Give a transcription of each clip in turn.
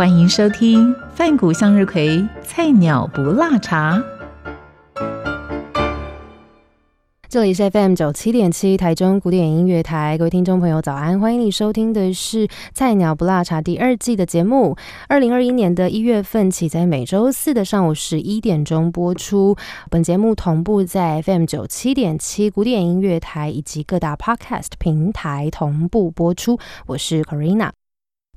欢迎收听饭谷向日葵菜鸟不辣茶。这里是 FM 九七点七台中古典音乐台，各位听众朋友早安，欢迎你收听的是《菜鸟不辣茶》第二季的节目。二零二一年的一月份起，在每周四的上午十一点钟播出。本节目同步在 FM 九七点七古典音乐台以及各大 Podcast 平台同步播出。我是 Karina。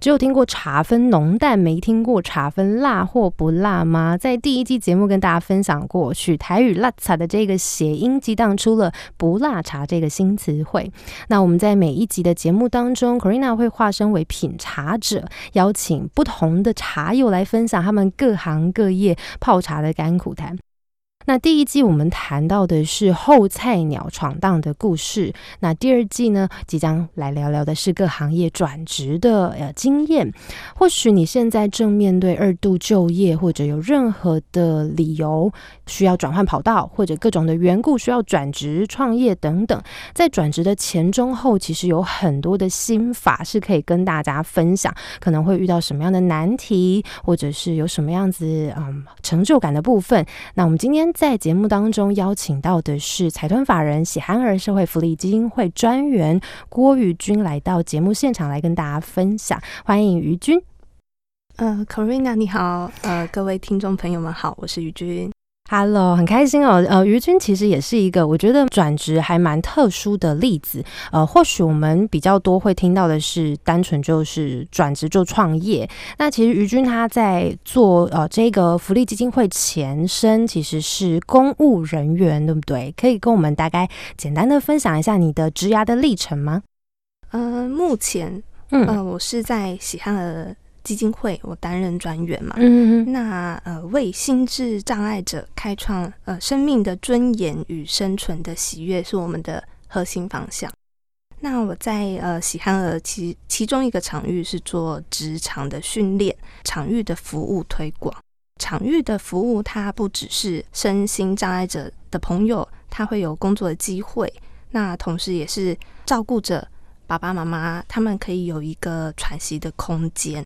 只有听过茶分浓淡，没听过茶分辣或不辣吗？在第一季节目跟大家分享过，取台语“辣茶”的这个谐音，激荡出了“不辣茶”这个新词汇。那我们在每一集的节目当中，Corina 会化身为品茶者，邀请不同的茶友来分享他们各行各业泡茶的甘苦谈。那第一季我们谈到的是后菜鸟闯荡的故事，那第二季呢，即将来聊聊的是各行业转职的呃经验。或许你现在正面对二度就业，或者有任何的理由需要转换跑道，或者各种的缘故需要转职创业等等，在转职的前中后，其实有很多的心法是可以跟大家分享，可能会遇到什么样的难题，或者是有什么样子嗯成就感的部分。那我们今天。在节目当中邀请到的是财团法人喜憨儿社会福利基金会专员郭宇君来到节目现场来跟大家分享，欢迎于君。呃，Corina 你好，呃，各位听众朋友们好，我是于君。Hello，很开心哦。呃，于军其实也是一个我觉得转职还蛮特殊的例子。呃，或许我们比较多会听到的是单纯就是转职就创业。那其实于军他在做呃这个福利基金会前身其实是公务人员，对不对？可以跟我们大概简单的分享一下你的职涯的历程吗？呃，目前，嗯，我是在喜憨儿。基金会，我担任专员嘛。嗯那呃，为心智障碍者开创呃生命的尊严与生存的喜悦，是我们的核心方向。那我在呃喜憨儿其其中一个场域是做职场的训练，场域的服务推广。场域的服务，它不只是身心障碍者的朋友，他会有工作的机会。那同时也是照顾着爸爸妈妈，他们可以有一个喘息的空间。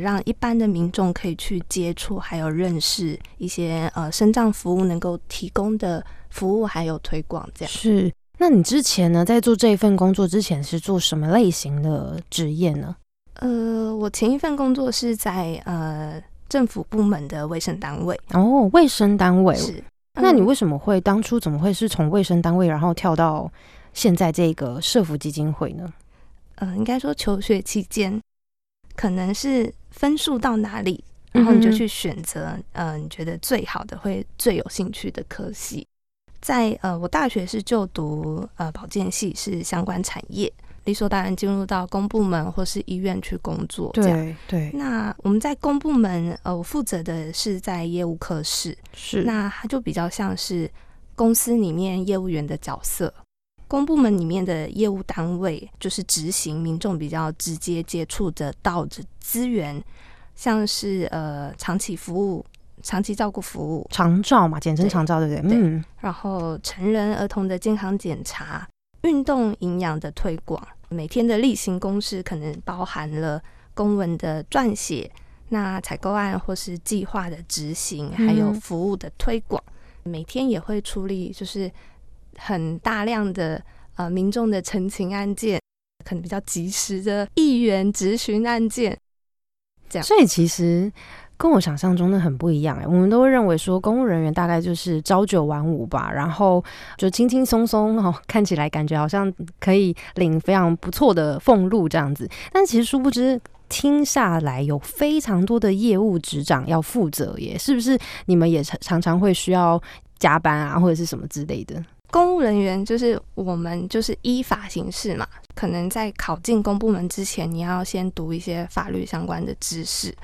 让一般的民众可以去接触，还有认识一些呃，生障服务能够提供的服务，还有推广这样。是，那你之前呢，在做这一份工作之前是做什么类型的职业呢？呃，我前一份工作是在呃政府部门的卫生单位。哦，卫生单位是。那你为什么会当初怎么会是从卫生单位，然后跳到现在这个社福基金会呢？呃，应该说求学期间，可能是。分数到哪里，然后你就去选择，呃，你觉得最好的、会最有兴趣的科系。在呃，我大学是就读呃保健系，是相关产业，理所当然进入到公部门或是医院去工作。对对。那我们在公部门，呃，我负责的是在业务科室，是那它就比较像是公司里面业务员的角色。公部门里面的业务单位就是执行民众比较直接接触的到的资源，像是呃长期服务、长期照顾服务、长照嘛，简称长照，对不对？嗯。然后成人、儿童的健康检查、运动营养的推广，每天的例行公事可能包含了公文的撰写、那采购案或是计划的执行，还有服务的推广，每天也会处理就是。很大量的呃民众的陈情案件，可能比较及时的议员质询案件，这样。所以其实跟我想象中的很不一样哎，我们都会认为说公务人员大概就是朝九晚五吧，然后就轻轻松松哦，看起来感觉好像可以领非常不错的俸禄这样子。但其实殊不知听下来有非常多的业务执掌要负责耶，是不是？你们也常常常会需要加班啊，或者是什么之类的？公务人员就是我们就是依法行事嘛，可能在考进公部门之前，你要先读一些法律相关的知识。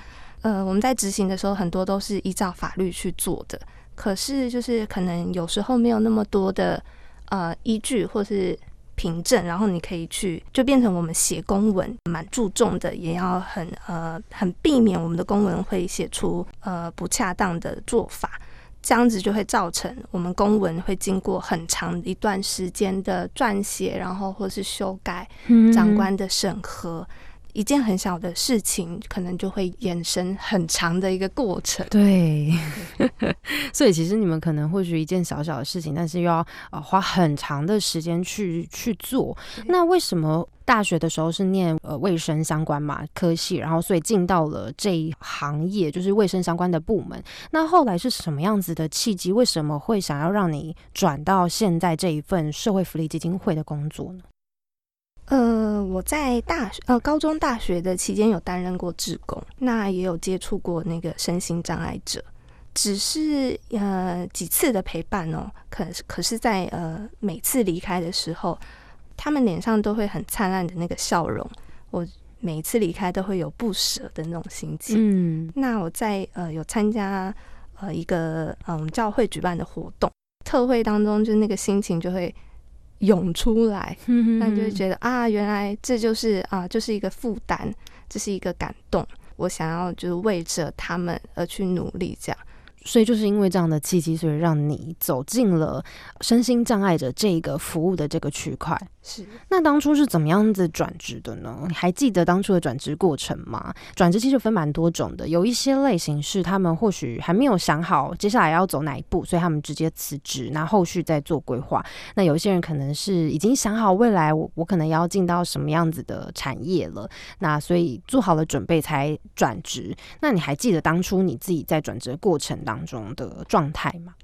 呃，我们在执行的时候，很多都是依照法律去做的，可是就是可能有时候没有那么多的呃依据或是凭证，然后你可以去就变成我们写公文蛮注重的，也要很呃很避免我们的公文会写出呃不恰当的做法。这样子就会造成我们公文会经过很长一段时间的撰写，然后或是修改，长官的审核，一件很小的事情，可能就会衍生很长的一个过程。对，所以其实你们可能或许一件小小的事情，但是又要呃花很长的时间去去做。那为什么？大学的时候是念呃卫生相关嘛科系，然后所以进到了这一行业，就是卫生相关的部门。那后来是什么样子的契机？为什么会想要让你转到现在这一份社会福利基金会的工作呢？呃，我在大学呃高中大学的期间有担任过志工，那也有接触过那个身心障碍者，只是呃几次的陪伴哦，可是可是在呃每次离开的时候。他们脸上都会很灿烂的那个笑容，我每一次离开都会有不舍的那种心情。嗯，那我在呃有参加呃一个嗯教会举办的活动特会当中，就那个心情就会涌出来，那就会觉得啊，原来这就是啊，就是一个负担，这是一个感动，我想要就是为着他们而去努力，这样。所以就是因为这样的契机，所以让你走进了身心障碍者这个服务的这个区块。是，那当初是怎么样子转职的呢？你还记得当初的转职过程吗？转职其实分蛮多种的，有一些类型是他们或许还没有想好接下来要走哪一步，所以他们直接辞职，那后续再做规划。那有一些人可能是已经想好未来我我可能要进到什么样子的产业了，那所以做好了准备才转职。那你还记得当初你自己在转职过程当中的状态吗？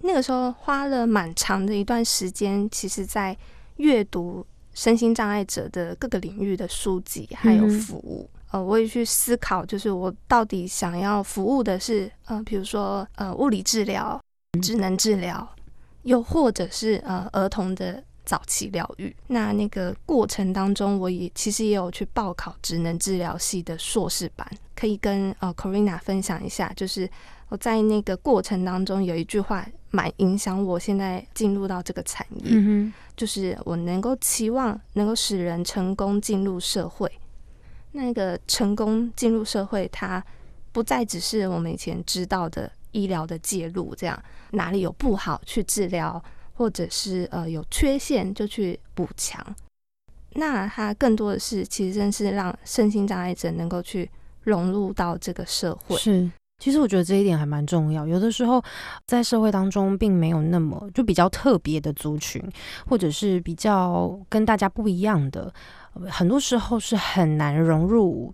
那个时候花了蛮长的一段时间，其实在。阅读身心障碍者的各个领域的书籍，还有服务，呃，我也去思考，就是我到底想要服务的是，呃，比如说，呃，物理治疗、智能治疗，又或者是呃儿童的早期疗愈。那那个过程当中，我也其实也有去报考职能治疗系的硕士班，可以跟呃 Corina 分享一下，就是我在那个过程当中有一句话。蛮影响我现在进入到这个产业，就是我能够期望能够使人成功进入社会。那个成功进入社会，它不再只是我们以前知道的医疗的介入，这样哪里有不好去治疗，或者是呃有缺陷就去补强。那它更多的是，其实真是让身心障碍者能够去融入到这个社会。是。其实我觉得这一点还蛮重要。有的时候在社会当中，并没有那么就比较特别的族群，或者是比较跟大家不一样的，很多时候是很难融入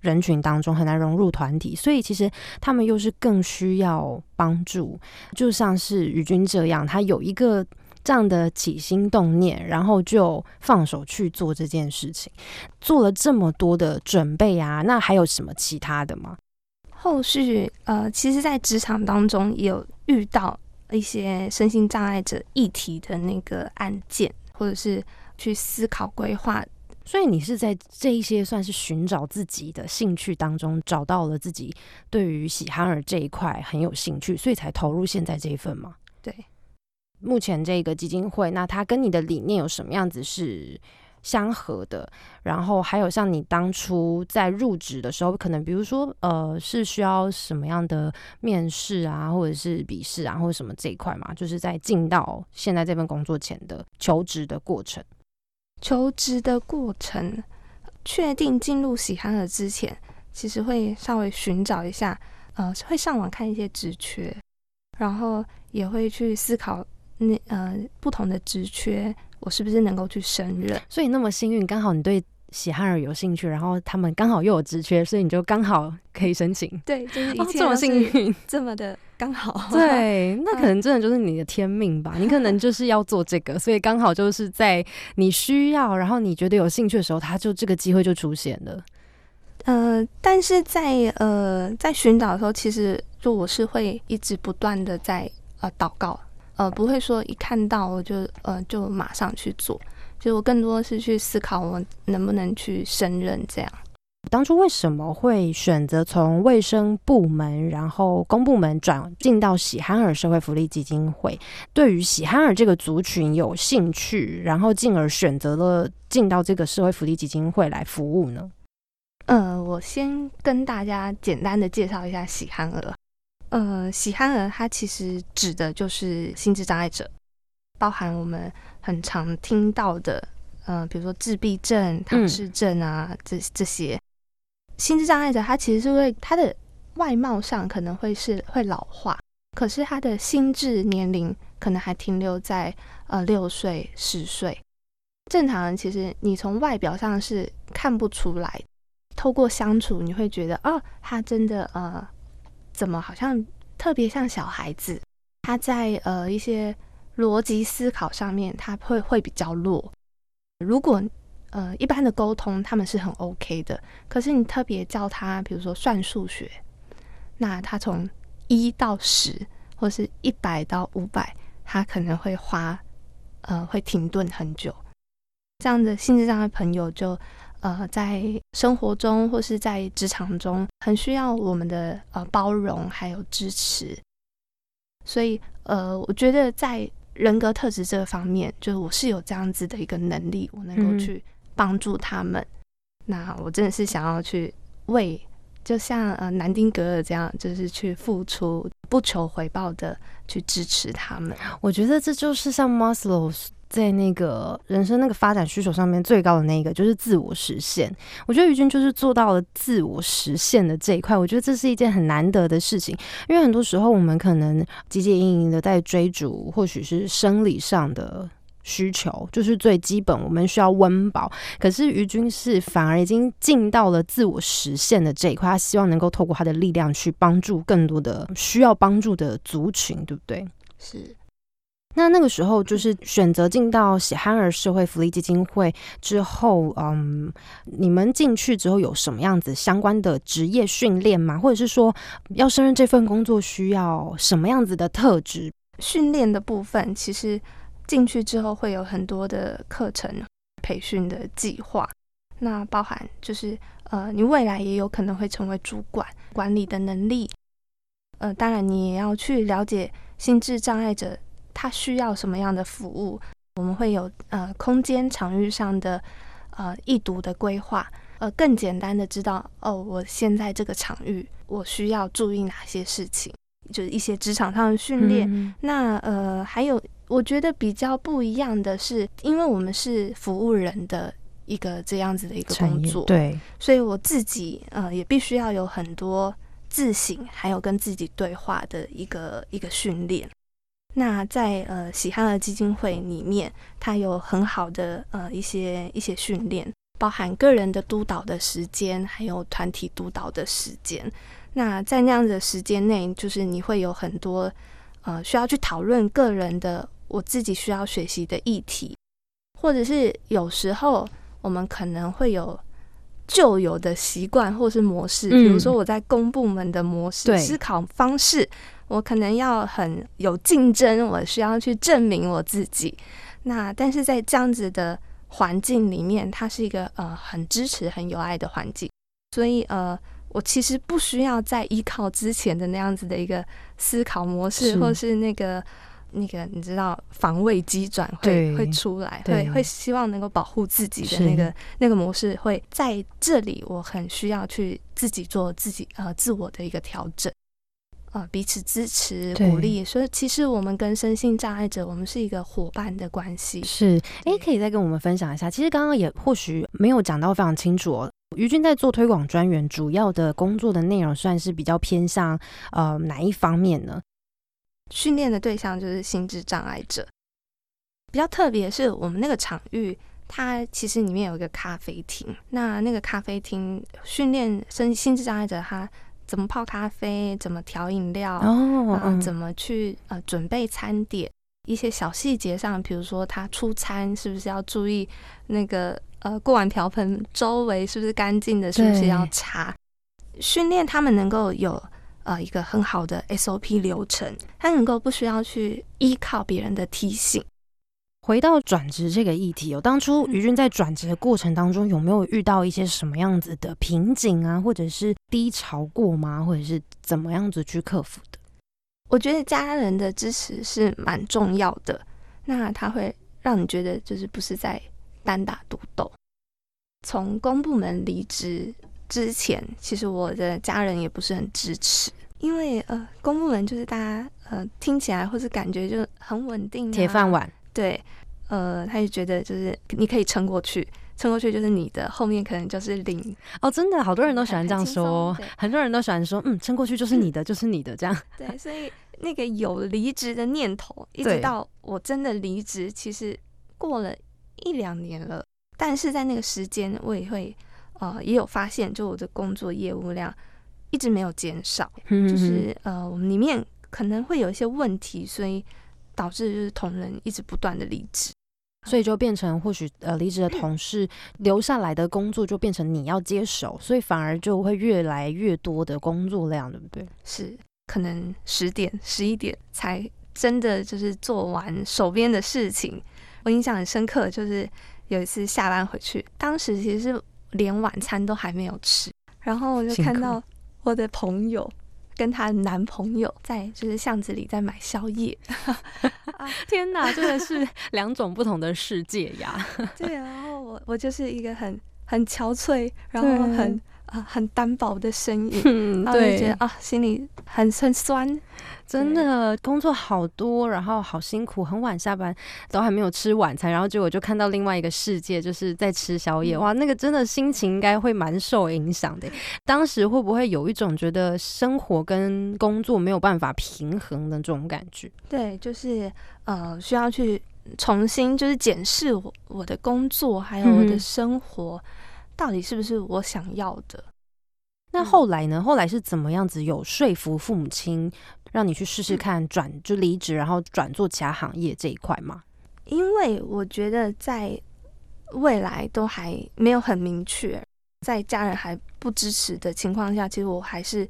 人群当中，很难融入团体。所以其实他们又是更需要帮助。就像是宇君这样，他有一个这样的起心动念，然后就放手去做这件事情，做了这么多的准备啊，那还有什么其他的吗？后续呃，其实，在职场当中也有遇到一些身心障碍者议题的那个案件，或者是去思考规划。所以你是在这一些算是寻找自己的兴趣当中，找到了自己对于喜憨儿这一块很有兴趣，所以才投入现在这一份吗？对。目前这个基金会，那它跟你的理念有什么样子是？相合的，然后还有像你当初在入职的时候，可能比如说呃是需要什么样的面试啊，或者是笔试啊，或者什么这一块嘛，就是在进到现在这份工作前的求职的过程。求职的过程，确定进入喜憨儿之前，其实会稍微寻找一下，呃，会上网看一些职缺，然后也会去思考那呃不同的职缺。我是不是能够去胜任？所以那么幸运，刚好你对喜憨儿有兴趣，然后他们刚好又有职缺，所以你就刚好可以申请。对，就是一切这么幸运，这么的刚好。对，那可能真的就是你的天命吧。你可能就是要做这个，所以刚好就是在你需要，然后你觉得有兴趣的时候，他就这个机会就出现了。呃，但是在呃在寻找的时候，其实就我是会一直不断的在呃祷告。呃，不会说一看到我就呃就马上去做，就我更多是去思考我能不能去胜任这样。当初为什么会选择从卫生部门，然后公部门转进到喜憨儿社会福利基金会？对于喜憨儿这个族群有兴趣，然后进而选择了进到这个社会福利基金会来服务呢？呃，我先跟大家简单的介绍一下喜憨儿。呃，喜憨儿它其实指的就是心智障碍者，包含我们很常听到的，呃，比如说自闭症、唐氏症啊，这这些心智障碍者，他其实是会他的外貌上可能会是会老化，可是他的心智年龄可能还停留在呃六岁、十岁。正常人其实你从外表上是看不出来。透过相处，你会觉得哦，他真的呃，怎么好像特别像小孩子？他在呃一些逻辑思考上面，他会会比较弱。如果呃一般的沟通，他们是很 OK 的。可是你特别教他，比如说算数学，那他从一到十，或是一百到五百，他可能会花呃会停顿很久。这样的性质上的朋友就。呃，在生活中或是在职场中，很需要我们的呃包容还有支持。所以，呃，我觉得在人格特质这个方面，就是我是有这样子的一个能力，我能够去帮助他们。那我真的是想要去为，就像呃南丁格尔这样，就是去付出不求回报的去支持他们。我觉得这就是像 Maslow。在那个人生那个发展需求上面最高的那一个就是自我实现。我觉得于军就是做到了自我实现的这一块。我觉得这是一件很难得的事情，因为很多时候我们可能汲汲营营的在追逐，或许是生理上的需求，就是最基本我们需要温饱。可是于军是反而已经进到了自我实现的这一块，他希望能够透过他的力量去帮助更多的需要帮助的族群，对不对？是。那那个时候就是选择进到喜憨儿社会福利基金会之后，嗯，你们进去之后有什么样子相关的职业训练吗？或者是说要胜任这份工作需要什么样子的特质？训练的部分其实进去之后会有很多的课程培训的计划，那包含就是呃，你未来也有可能会成为主管，管理的能力，呃，当然你也要去了解心智障碍者。他需要什么样的服务？我们会有呃空间场域上的呃易读的规划，呃更简单的知道哦，我现在这个场域我需要注意哪些事情，就是一些职场上的训练。那呃还有我觉得比较不一样的是，因为我们是服务人的一个这样子的一个工作，对，所以我自己呃也必须要有很多自省，还有跟自己对话的一个一个训练。那在呃喜憨儿基金会里面，它有很好的呃一些一些训练，包含个人的督导的时间，还有团体督导的时间。那在那样的时间内，就是你会有很多呃需要去讨论个人的我自己需要学习的议题，或者是有时候我们可能会有旧有的习惯或是模式，比如说我在公部门的模式思考方式。我可能要很有竞争，我需要去证明我自己。那但是在这样子的环境里面，它是一个呃很支持、很有爱的环境，所以呃，我其实不需要再依靠之前的那样子的一个思考模式，或是那个那个你知道防卫机转会会出来，会会希望能够保护自己的那个那个模式会在这里，我很需要去自己做自己呃自我的一个调整。啊，彼此支持、鼓励，所以其实我们跟身心障碍者，我们是一个伙伴的关系。是，哎，可以再跟我们分享一下。其实刚刚也或许没有讲到非常清楚哦。于军在做推广专员，主要的工作的内容算是比较偏向呃哪一方面呢？训练的对象就是心智障碍者。比较特别是我们那个场域，它其实里面有一个咖啡厅。那那个咖啡厅训练身心智障碍者，他。怎么泡咖啡？怎么调饮料？啊，怎么去呃准备餐点？一些小细节上，比如说他出餐是不是要注意那个呃过完瓢盆周围是不是干净的？是不是要擦？训练他们能够有呃一个很好的 SOP 流程，他能够不需要去依靠别人的提醒。回到转职这个议题，有当初于军在转职的过程当中，有没有遇到一些什么样子的瓶颈啊，或者是低潮过吗？或者是怎么样子去克服的？我觉得家人的支持是蛮重要的，那他会让你觉得就是不是在单打独斗。从公部门离职之前，其实我的家人也不是很支持，因为呃，公部门就是大家呃听起来或是感觉就很稳定，铁饭碗。对，呃，他就觉得就是你可以撑过去，撑过去就是你的，后面可能就是零。哦，真的，好多人都喜欢这样说，很多人都喜欢说，嗯，撑过去就是你的，就是你的这样。对，所以那个有离职的念头，一直到我真的离职，其实过了一两年了，但是在那个时间，我也会呃也有发现，就我的工作业务量一直没有减少，就是呃我们里面可能会有一些问题，所以。导致就是同仁一直不断的离职，所以就变成或许呃离职的同事留下来的工作就变成你要接手，所以反而就会越来越多的工作量，对不对？是，可能十点十一点才真的就是做完手边的事情。我印象很深刻，就是有一次下班回去，当时其实是连晚餐都还没有吃，然后我就看到我的朋友。跟她男朋友在就是巷子里在买宵夜，天哪，真的是两种不同的世界呀！对，然后我我就是一个很很憔悴，然后很。啊，很单薄的身影，然后就觉得啊，心里很很酸，真的工作好多，然后好辛苦，很晚下班都还没有吃晚餐，然后结果就看到另外一个世界，就是在吃宵夜，哇，那个真的心情应该会蛮受影响的。当时会不会有一种觉得生活跟工作没有办法平衡的这种感觉？对，就是呃，需要去重新就是检视我我的工作还有我的生活。到底是不是我想要的？那后来呢？后来是怎么样子有说服父母亲，让你去试试看转就离职，然后转做其他行业这一块吗？因为我觉得在未来都还没有很明确，在家人还不支持的情况下，其实我还是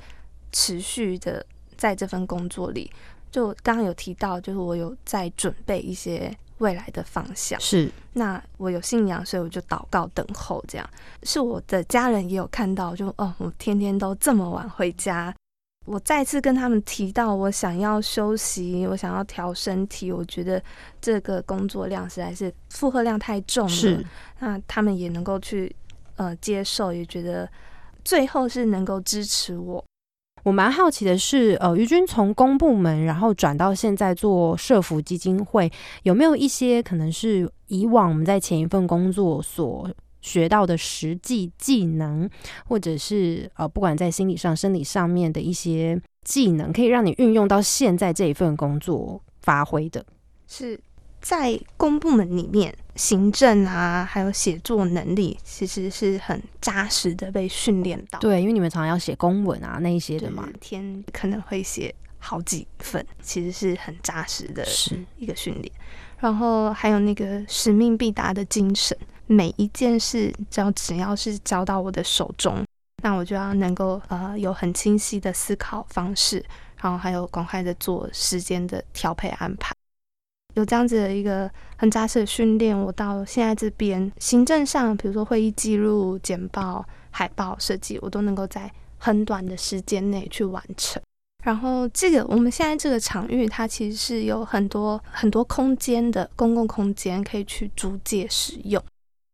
持续的在这份工作里。就刚刚有提到，就是我有在准备一些。未来的方向是，那我有信仰，所以我就祷告等候。这样是我的家人也有看到，就哦，我天天都这么晚回家。我再次跟他们提到，我想要休息，我想要调身体。我觉得这个工作量实在是负荷量太重了。是，那他们也能够去呃接受，也觉得最后是能够支持我。我蛮好奇的是，呃，于军从公部门然后转到现在做社福基金会，有没有一些可能是以往我们在前一份工作所学到的实际技能，或者是呃，不管在心理上、生理上面的一些技能，可以让你运用到现在这一份工作发挥的？是。在公部门里面，行政啊，还有写作能力，其实是很扎实的被训练到。对，因为你们常常要写公文啊，那一些的嘛，天可能会写好几份，其实是很扎实的，是一个训练。然后还有那个使命必达的精神，每一件事只要只要是交到我的手中，那我就要能够呃有很清晰的思考方式，然后还有赶快的做时间的调配安排。有这样子的一个很扎实的训练，我到现在这边行政上，比如说会议记录、简报、海报设计，我都能够在很短的时间内去完成。然后，这个我们现在这个场域，它其实是有很多很多空间的公共空间可以去租借使用。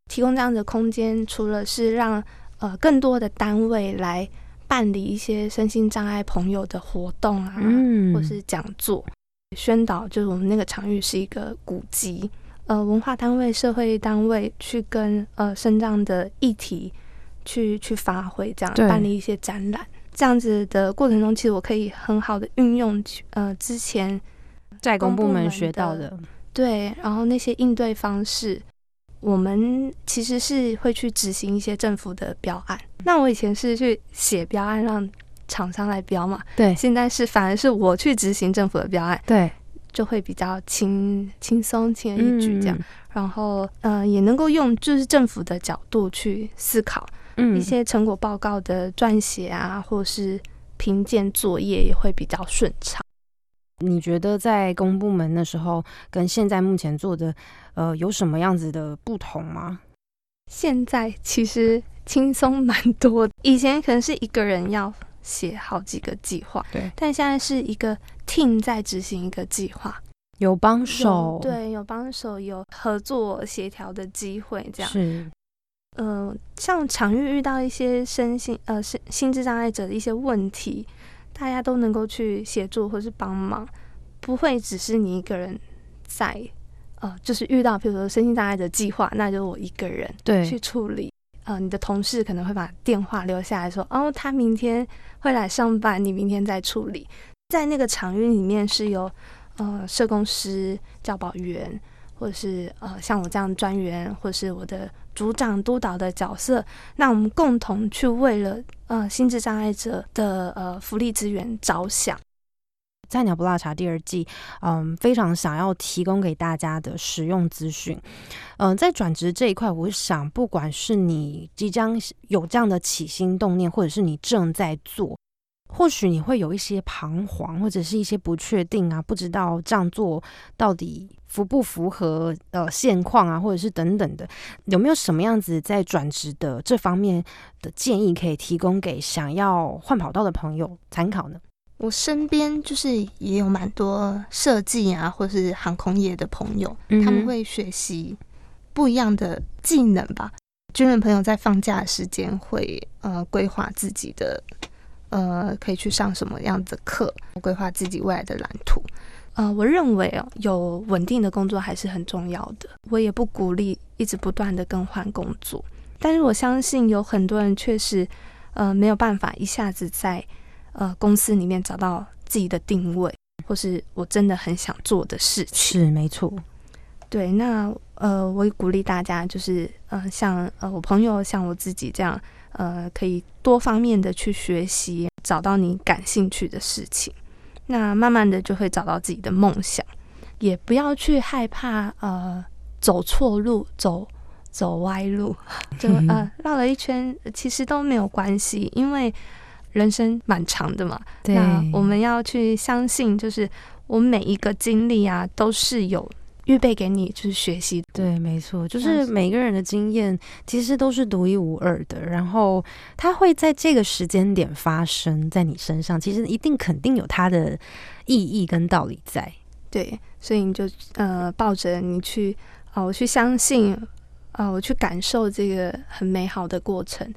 提供这样的空间，除了是让呃更多的单位来办理一些身心障碍朋友的活动啊，或是讲座。宣导就是我们那个场域是一个古迹，呃，文化单位、社会单位去跟呃肾脏的议题去去发挥，这样办理一些展览，这样子的过程中，其实我可以很好的运用呃之前在公部门学到的，对，然后那些应对方式，我们其实是会去执行一些政府的标案。那我以前是去写标案让。厂商来标嘛？对，现在是反而是我去执行政府的标案，对，就会比较轻轻松、轻而易举这样。然后，呃，也能够用就是政府的角度去思考，嗯，一些成果报告的撰写啊，或是评鉴作业也会比较顺畅。你觉得在公部门的时候，跟现在目前做的，呃，有什么样子的不同吗？现在其实轻松蛮多，以前可能是一个人要写好几个计划，对，但现在是一个 team 在执行一个计划，有帮手，对，有帮手，有合作协调的机会，这样是。呃，像场域遇到一些身心呃心心智障碍者的一些问题，大家都能够去协助或是帮忙，不会只是你一个人在。呃，就是遇到比如说身心障碍者计划，那就我一个人对去处理。呃，你的同事可能会把电话留下来说，哦，他明天会来上班，你明天再处理。在那个场域里面是有呃社工师、教保员，或者是呃像我这样专员，或者是我的组长督导的角色，那我们共同去为了呃心智障碍者的呃福利资源着想。菜鸟不辣茶第二季，嗯，非常想要提供给大家的实用资讯。嗯，在转职这一块，我想，不管是你即将有这样的起心动念，或者是你正在做，或许你会有一些彷徨，或者是一些不确定啊，不知道这样做到底符不符合呃现况啊，或者是等等的，有没有什么样子在转职的这方面的建议可以提供给想要换跑道的朋友参考呢？我身边就是也有蛮多设计啊，或是航空业的朋友，他们会学习不一样的技能吧。军人朋友在放假的时间会呃规划自己的呃可以去上什么样的课，规划自己未来的蓝图。呃，我认为哦，有稳定的工作还是很重要的。我也不鼓励一直不断的更换工作，但是我相信有很多人确实呃没有办法一下子在。呃，公司里面找到自己的定位，或是我真的很想做的事情，是没错。对，那呃，我也鼓励大家，就是呃，像呃我朋友，像我自己这样，呃，可以多方面的去学习，找到你感兴趣的事情，那慢慢的就会找到自己的梦想，也不要去害怕呃走错路，走走歪路，就呃 绕了一圈，其实都没有关系，因为。人生蛮长的嘛，那我们要去相信，就是我们每一个经历啊，都是有预备给你，就是学习。对，没错，就是每个人的经验其实都是独一无二的，然后它会在这个时间点发生在你身上，其实一定肯定有它的意义跟道理在。对，所以你就呃抱着你去啊，我去相信啊，我去感受这个很美好的过程，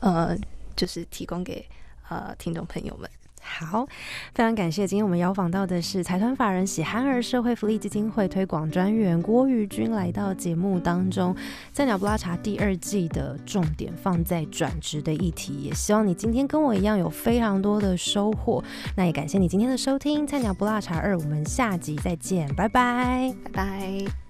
呃。就是提供给呃听众朋友们。好，非常感谢。今天我们邀访到的是财团法人喜憨儿社会福利基金会推广专员郭玉君来到节目当中。菜鸟不拉茶第二季的重点放在转职的议题，也希望你今天跟我一样有非常多的收获。那也感谢你今天的收听，菜鸟不拉茶二，我们下集再见，拜拜，拜拜。